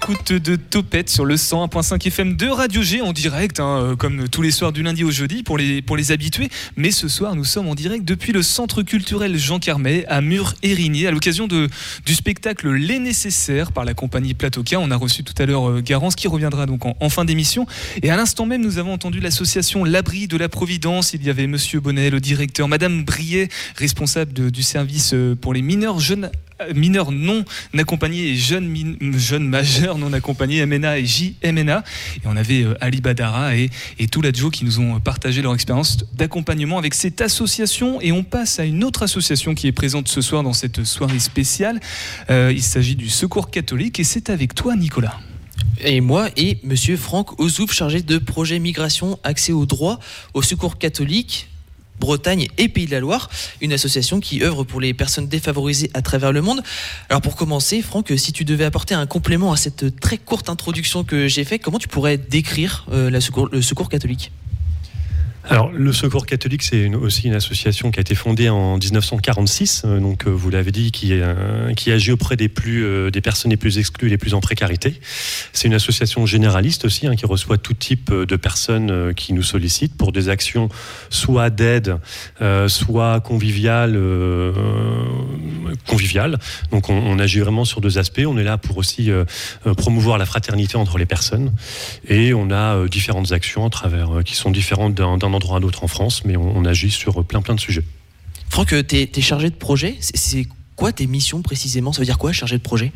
l'écoute de Topette sur le 101.5 FM de Radio G en direct, hein, euh, comme tous les soirs du lundi au jeudi pour les, pour les habitués. Mais ce soir, nous sommes en direct depuis le centre culturel Jean Carmet à Mur-Érigné à l'occasion de, du spectacle Les Nécessaires par la compagnie Platoca. On a reçu tout à l'heure euh, Garance qui reviendra donc en, fin d'émission. Et à l'instant même, nous avons entendu l'association L'Abri de la Providence. Il y avait Monsieur Bonnet, le directeur, Madame Briet, responsable du service euh, pour les mineurs jeunes mineurs non accompagnés et jeunes, jeunes majeurs non accompagnés, MNA et JMNA. Et on avait euh, Ali Badara et, et Touladjo qui nous ont partagé leur expérience d'accompagnement avec cette association. Et on passe à une autre association qui est présente ce soir dans cette soirée spéciale. Euh, il s'agit du Secours catholique et c'est avec toi, Nicolas. Et moi et Monsieur Franck Ozouf, chargé de projet migration, accès aux droits, au secours catholique. Bretagne et Pays de la Loire, une association qui œuvre pour les personnes défavorisées à travers le monde. Alors pour commencer, Franck, si tu devais apporter un complément à cette très courte introduction que j'ai faite, comment tu pourrais décrire euh, le secours catholique? Alors, le Secours catholique, c'est une- aussi une association qui a été fondée en 1946, euh, donc euh, vous l'avez dit, qui, euh, qui agit auprès des, plus, des personnes les plus exclues, les plus en précarité. C'est une association généraliste aussi, hein, qui reçoit tout type de personnes qui nous sollicitent pour des actions soit d'aide, euh, soit conviviales. euh, conviviales. Donc, on, on agit vraiment sur deux aspects. On est là pour aussi euh, promouvoir la fraternité entre les personnes, et on a différentes actions à travers qui sont différentes d'un d'un endroit à l'autre en France, mais on, agit sur euh, plein plein de sujets. Franck, tu es, chargé de projet? C'est quoi tes missions précisément? Ça veut dire quoi, chargé de projet?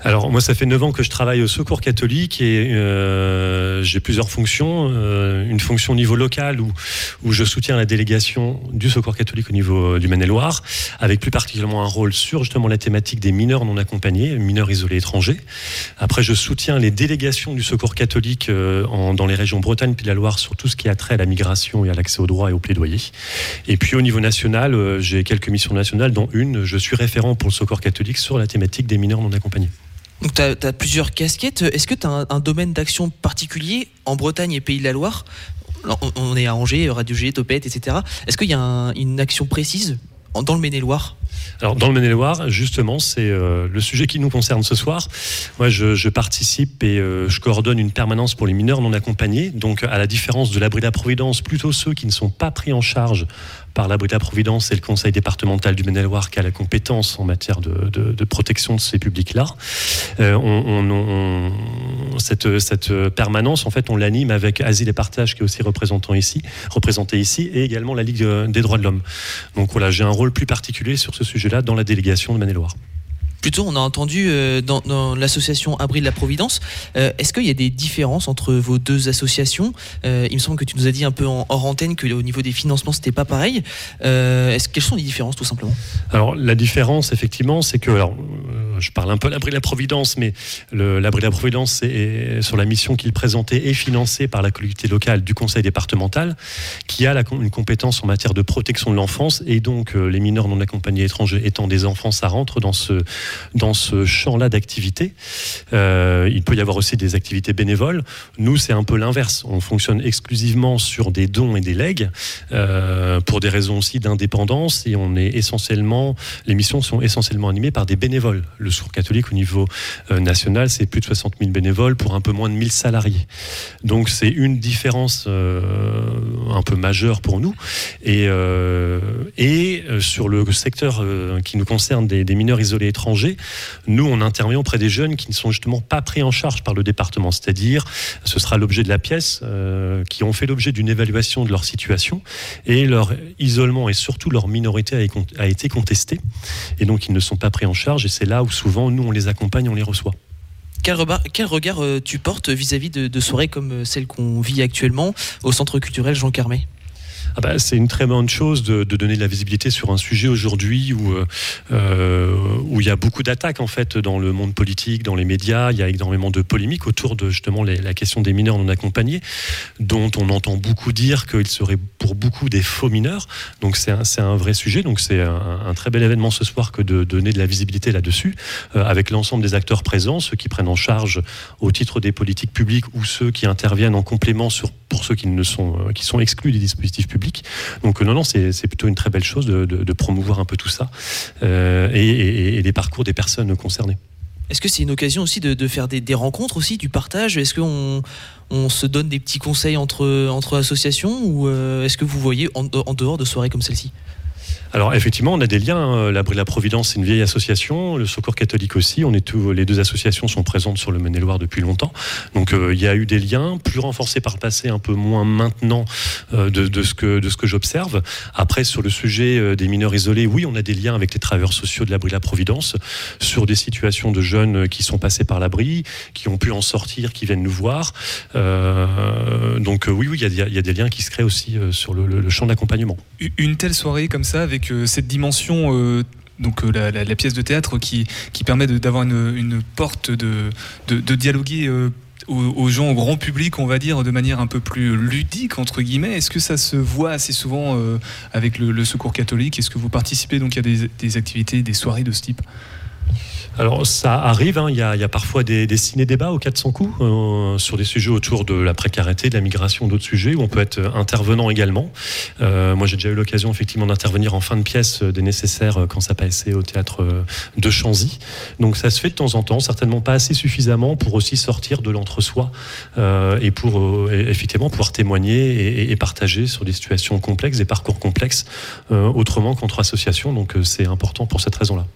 Alors moi, ça fait 9 ans que je travaille au Secours catholique et euh, j'ai plusieurs fonctions. Euh, une fonction au niveau local où, où je soutiens la délégation du Secours catholique au niveau euh, du Maine-et-Loire, avec plus particulièrement un rôle sur justement la thématique des mineurs non accompagnés, mineurs isolés étrangers. Après, je soutiens les délégations du Secours catholique dans les régions Bretagne puis la Loire sur tout ce qui a trait à la migration et à l'accès aux droits et au plaidoyer. Et puis au niveau national, j'ai quelques missions nationales, dont une, je suis référent pour le Secours catholique sur la thématique des mineurs non accompagnés. Donc tu as, plusieurs casquettes. Est-ce que tu as un, un domaine d'action particulier en Bretagne et Pays de la Loire? On, on est à Angers, Radio G, Topette, etc. Est-ce qu'il y a un- une action précise dans le Maine-et-Loire? Alors, dans le Maine-et-Loire, justement, c'est euh, le sujet qui nous concerne ce soir. Moi, je, je participe et euh, je coordonne une permanence pour les mineurs non accompagnés. Donc, à la différence de l'abri de la Providence, plutôt ceux qui ne sont pas pris en charge par la Providence et le conseil départemental du Maine-et-Loire qui a la compétence en matière de, de- protection de ces publics-là. Euh, on- cette, cette permanence, en fait, on l'anime avec Asile et Partage, qui est aussi représentant ici, représenté ici, et également la Ligue des droits de l'homme. Donc voilà, j'ai un rôle plus particulier sur ce sujet-là dans la délégation de Maine-et-Loire. Plutôt, on a entendu euh, dans, l'association Abri de la Providence. euh, Est-ce qu'il y a des différences entre vos deux associations? Euh, Il me semble que tu nous as dit un peu hors antenne que au niveau des financements, c'était pas pareil. Est-ce, quelles sont les différences, tout simplement? Alors la différence, effectivement, c'est que, alors, je parle un peu l'abri de la Providence, mais l'abri de la Providence, c'est sur la mission qu'il présentait et financée par la collectivité locale du conseil départemental, qui a une compétence en matière de protection de l'enfance, et donc les mineurs non accompagnés étrangers étant des enfants, ça rentre dans ce, dans ce champ-là d'activité. Euh, il peut y avoir aussi des activités bénévoles. Nous, c'est un peu l'inverse. On fonctionne exclusivement sur des dons et des legs, euh, pour des raisons aussi d'indépendance, et on est essentiellement, les missions sont essentiellement animées par des bénévoles. Le Secours catholique au niveau euh, national, c'est plus de 60 000 bénévoles pour un peu moins de 1000 salariés. Donc c'est une différence un peu majeure pour nous. Et, et sur le secteur qui nous concerne des mineurs isolés étrangers, nous, on intervient auprès des jeunes qui ne sont justement pas pris en charge par le département. C'est-à-dire, ce sera l'objet de la pièce, euh, qui ont fait l'objet d'une évaluation de leur situation et leur isolement et surtout leur minorité a, été contesté. Et donc, ils ne sont pas pris en charge. Et c'est là où souvent, nous, on les accompagne, on les reçoit. Quel, regard euh, tu portes vis-à-vis de, de soirées comme euh, celle qu'on vit actuellement au centre culturel Jean Carmet Ah bah, c'est une très bonne chose de, donner de la visibilité sur un sujet aujourd'hui où, euh, euh, où il y a beaucoup d'attaques en fait dans le monde politique, dans les médias. Il y a énormément de polémiques autour de justement la question des mineurs non accompagnés, dont on entend beaucoup dire qu'ils seraient pour beaucoup des faux mineurs. Donc c'est un, vrai sujet. Donc c'est un, très bel événement ce soir que de donner de la visibilité là-dessus, euh, avec l'ensemble des acteurs présents, ceux qui prennent en charge au titre des politiques publiques ou ceux qui interviennent en complément pour ceux qui ne sont qui sont exclus des dispositifs publics. Donc euh, non non c'est plutôt une très belle chose de, de- de promouvoir un peu tout ça euh, et, et- et les parcours des personnes concernées. Est-ce que c'est une occasion aussi de, de faire des, des rencontres aussi, du partage? Est-ce qu'on on se donne des petits conseils entre, entre associations ou euh, est-ce que vous voyez en, en dehors de soirées comme celle-ci? Alors effectivement, on a des liens. hein. L'Abri de la Providence, c'est une vieille association. Le Secours catholique aussi. On est tous, les deux associations sont présentes sur le Maine-et-Loire depuis longtemps. Donc euh, il y a eu des liens, plus renforcés par le passé, un peu moins maintenant de, de ce que de ce que j'observe. Après, sur le sujet euh, des mineurs isolés, oui, on a des liens avec les travailleurs sociaux de l'Abri la Providence sur des situations de jeunes qui sont passés par l'abri, qui ont pu en sortir, qui viennent nous voir. Euh, donc euh, oui, oui, il y y, a- des liens qui se créent aussi euh, sur le, champ d'accompagnement. Une telle soirée comme ça, avec euh, cette dimension, euh, donc euh, la, pièce de théâtre qui, qui permet d'avoir une, porte de, de, dialoguer euh, aux, gens, au grand public, on va dire, de manière un peu plus ludique, entre guillemets. Est-ce que ça se voit assez souvent euh, avec le, le Secours catholique? Est-ce que vous participez donc à des, des activités, des soirées de ce type? Alors ça arrive, hein, il y, a, il y a parfois des, des ciné-débats au 400 coups euh, sur des sujets autour de la précarité, de la migration, d'autres sujets où on peut être euh, intervenant également. Euh, moi j'ai déjà eu l'occasion effectivement d'intervenir en fin de pièce euh, des nécessaires euh, quand ça passait au théâtre de Chanzy. Donc ça se fait de temps en temps, certainement pas assez suffisamment pour aussi sortir de l'entre-soi euh, et pour effectivement pouvoir témoigner et, et- partager sur des situations complexes, des parcours complexes autrement qu'entre associations. Donc c'est important pour cette raison-là.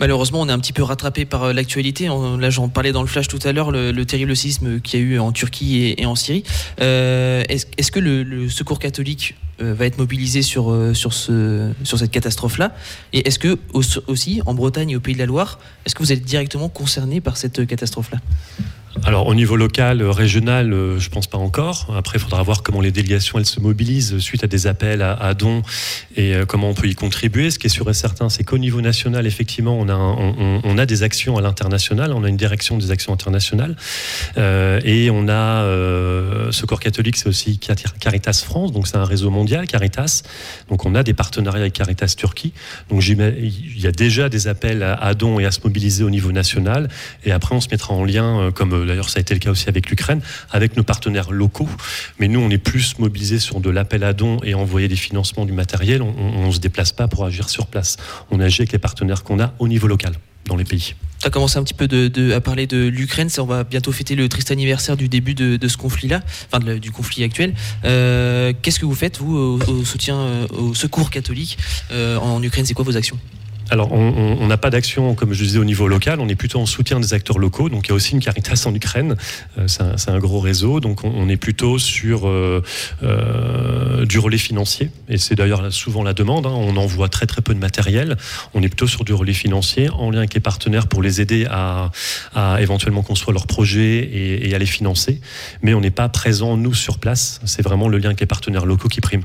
Malheureusement, on est un petit peu rattrapé par euh, l'actualité. Là, j'en parlais dans le flash tout à l'heure, le, le terrible séisme qu'il y a eu en Turquie et, en Syrie. Euh, Est-ce que le, secours catholique euh, va être mobilisé sur, sur, ce, sur cette catastrophe-là? Et est-ce que au- aussi, en Bretagne et au Pays de la Loire, est-ce que vous êtes directement concerné par cette catastrophe-là? Alors au niveau local, euh, régional, euh, je pense pas encore. Après, il faudra voir comment les délégations elles se mobilisent suite à des appels à, à dons et euh, comment on peut y contribuer. Ce qui est sûr et certain, c'est qu'au niveau national, effectivement, on a, on, a des actions à l'international, on a une direction des actions internationales et on a euh, Secours catholique, c'est aussi Cari- Caritas France, donc c'est un réseau mondial Caritas. Donc on a des partenariats avec Caritas Turquie. Donc il y a déjà des appels à, à dons et à se mobiliser au niveau national. Et après, on se mettra en lien, comme d'ailleurs ça a été le cas aussi avec l'Ukraine, avec nos partenaires locaux. Mais nous, on est plus mobilisés sur de l'appel à dons et envoyer des financements du matériel. On ne se déplace pas pour agir sur place. On agit avec les partenaires qu'on a au niveau local dans les pays. Tu as commencé un petit peu à parler de l'Ukraine. On va bientôt fêter le triste anniversaire du début de, ce conflit-là, enfin du conflit actuel. Euh, Qu'est-ce que vous faites, vous, au, soutien, euh, au secours catholique euh, en Ukraine? C'est quoi vos actions? Alors, on- n'a pas d'action, comme je disais, au niveau local. On est plutôt en soutien des acteurs locaux. Donc, il y a aussi une Caritas en Ukraine. Euh, c'est un, un gros réseau. Donc, on, on est plutôt sur euh, euh, du relais financier. Et c'est d'ailleurs souvent la demande. hein. On envoie très très peu de matériel. On est plutôt sur du relais financier en lien avec les partenaires pour les aider à, à éventuellement construire leurs projets et, et à les financer. Mais on n'est pas présent, nous, sur place. C'est vraiment le lien avec les partenaires locaux qui prime.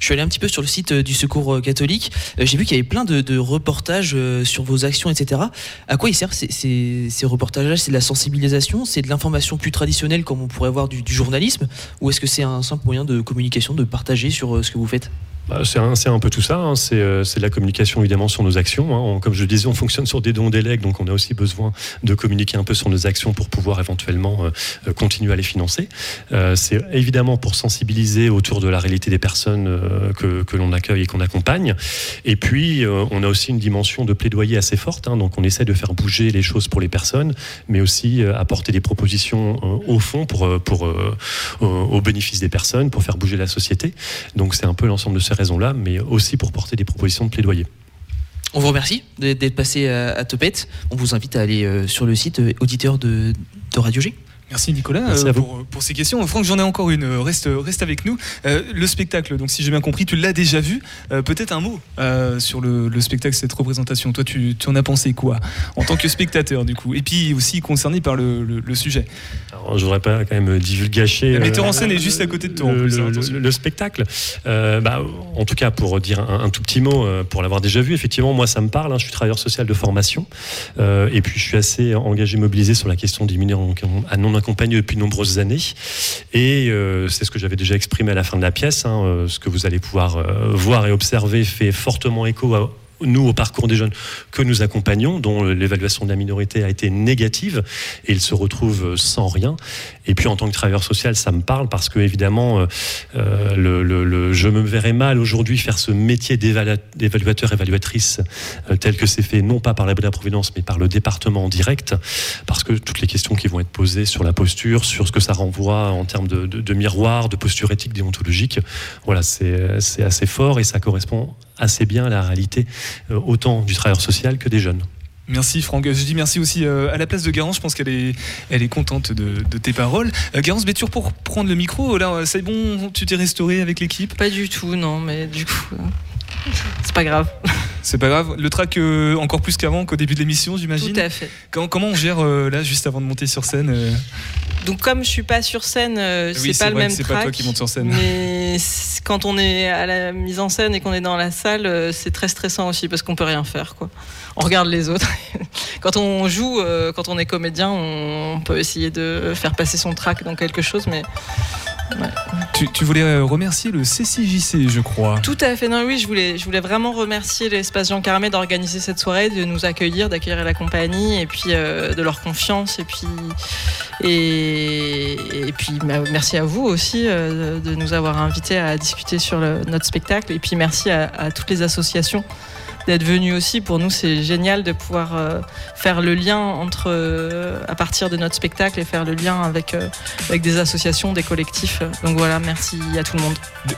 Je suis allé un petit peu sur le site euh, du Secours euh, catholique. Euh, J'ai vu qu'il y avait plein de, reportages sur vos actions, etc. À quoi ils servent ces, reportages-là? C'est de la sensibilisation? C'est de l'information plus traditionnelle comme on pourrait voir du, journalisme? Ou est-ce que c'est un simple moyen de communication, de partager sur ce que vous faites? Bah, C'est un, peu tout ça. hein. C'est euh, c'est la communication évidemment sur nos actions. hein. Comme je disais, on fonctionne sur des dons des legs, donc on a aussi besoin de communiquer un peu sur nos actions pour pouvoir éventuellement euh, euh, continuer à les financer. C'est évidemment pour sensibiliser autour de la réalité des personnes que, l'on accueille et qu'on accompagne. Et puis, on a aussi une dimension de plaidoyer assez forte. hein. donc on essaie de faire bouger les choses pour les personnes, mais aussi apporter des propositions au fond pour, au, au bénéfice des personnes, pour faire bouger la société. Donc c'est un peu l'ensemble de raisons-là, mais aussi pour porter des propositions de plaidoyer. On vous remercie d'être passé à, à Topette. On vous invite à aller euh, sur le site euh, auditeur de, de Radio G. Merci Nicolas Merci euh, à vous. pour, pour ces questions. Franck, j'en ai encore une. Euh, Reste, reste avec nous. Euh, le spectacle, donc si j'ai bien compris, tu l'as déjà vu. Euh, Peut-être un mot euh, sur le, le spectacle, cette représentation. Toi, tu, tu en as pensé quoi en tant que spectateur du coup? Et puis aussi concerné par le, le- le sujet. Alors, je voudrais pas quand même divulgacher. Le metteur en scène est juste à côté de toi. en le, plus, hein, le- attention. le- le spectacle. Euh, bah, en tout cas, pour dire un, un tout petit mot, pour l'avoir déjà vu, effectivement, moi, ça me parle. hein. je suis travailleur social de formation. Euh, et puis, je suis assez engagé, mobilisé sur la question des mineurs en- à non accompagnés depuis de nombreuses années. Et euh, c'est ce que j'avais déjà exprimé à la fin de la pièce. hein. Euh, ce que vous allez pouvoir euh, voir et observer fait fortement écho à- nous, au parcours des jeunes que nous accompagnons, dont l'évaluation de la minorité a été négative, et ils se retrouvent sans rien. Et puis, en tant que travailleur social, ça me parle parce que, évidemment, euh, euh, je me verrais mal aujourd'hui faire ce métier d'évaluateur, évaluatrice, euh, tel que c'est fait, non pas par la la Providence, mais par le département en direct, parce que toutes les questions qui vont être posées sur la posture, sur ce que ça renvoie en termes de, de- miroir, de posture éthique, déontologique, voilà, c'est assez fort et ça correspond assez bien la réalité euh, autant du travailleur social que des jeunes. Merci Franck. Je dis merci aussi euh, à la place de Garance. Je pense qu'elle est, elle est contente de, de tes paroles. Euh, Garance Béture, pour prendre le micro, là, c'est bon, tu t'es restauré avec l'équipe? Pas du tout, non, mais du coup, c'est pas grave. C'est pas grave. Le track euh, encore plus qu'avant, qu'au début de l'émission, j'imagine. Tout à fait. Comment, comment on gère euh, là, juste avant de monter sur scène euh, Donc comme je suis pas sur scène, Oui, c'est pas le même que C'est track. pas toi qui monte sur scène. Mais quand on est à la mise en scène et qu'on est dans la salle, c'est très stressant aussi parce qu'on peut rien faire. Quoi. On regarde les autres. quand on joue, euh, quand on est comédien, on peut essayer de faire passer son track dans quelque chose, mais Tu, tu voulais euh, remercier le CCJC, je crois. Tout à fait. Non, oui, je voulais, je voulais vraiment remercier l'espace Jean Carmé d'organiser cette soirée, de nous accueillir, d'accueillir la compagnie, et puis euh, de leur confiance, et puis et, et puis bah, merci à vous aussi euh, de nous avoir invités à discuter sur le- notre spectacle, et puis merci à, à toutes les associations d'être venues aussi. Pour nous, c'est génial de pouvoir euh, faire le lien entre euh, à partir de notre spectacle et faire le lien avec euh, avec des associations, des collectifs. Donc voilà, merci à tout le monde.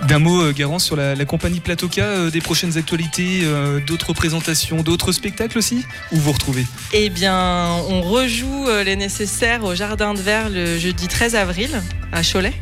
D'un mot, Garance, sur la, la compagnie Platoka, euh, des prochaines actualités, d'autres présentations, d'autres spectacles aussi Où vous retrouvez? Eh bien, on rejoue les nécessaires au Jardin de Verre le jeudi 13 avril à Cholet.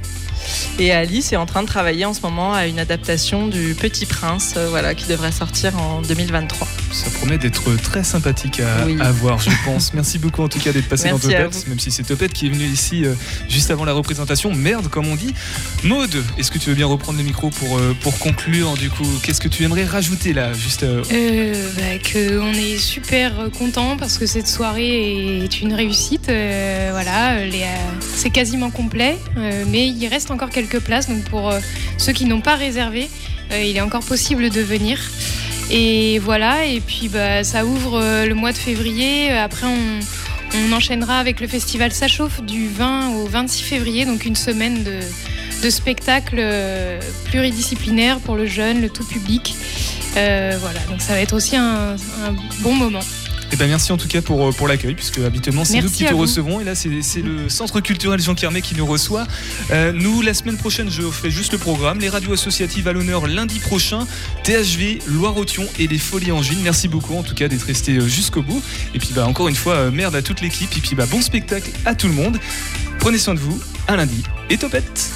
Et Alice est en train de travailler en ce moment à une adaptation du Petit Prince, euh, voilà, qui devrait sortir en 2023. Ça promet d'être très sympathique à, Oui. à voir, je pense. Merci beaucoup en tout cas d'être passé Merci dans Topette, même si c'est Topette qui est venu ici euh, juste avant la représentation. Merde, comme on dit. Maude, est-ce que tu veux bien reprendre le micro pour, euh, pour conclure du coup? Qu'est-ce que tu aimerais rajouter là juste euh, Euh, bah, que on est super content parce que cette soirée est une réussite. Euh, voilà, euh, c'est quasiment complet, euh, mais il reste encore quelques places. Donc pour euh, ceux qui n'ont pas réservé, euh, il est encore possible de venir. Et voilà, et puis bah, ça ouvre euh, le mois de février. Après, on, enchaînera avec le festival Ça du 20 au 26 février, donc une semaine de, de spectacles euh, pluridisciplinaires pour le jeune, le tout public. Euh, voilà, donc ça va être aussi un bon moment. Eh ben merci en tout cas pour, euh, pour l'accueil, puisque habituellement c'est nous qui te vous. recevons, et là c'est le Centre culturel Jean Carmet qui nous reçoit. Euh, nous, la semaine prochaine, je ferai juste le programme. Les radios associatives à l'honneur lundi prochain, THV, Loire-Othion et les Folies Angines. Merci beaucoup en tout cas d'être resté euh, jusqu'au bout. Et puis bah, encore une fois, merde à toute l'équipe, et puis bah, bon spectacle à tout le monde. Prenez soin de vous, à lundi, et topette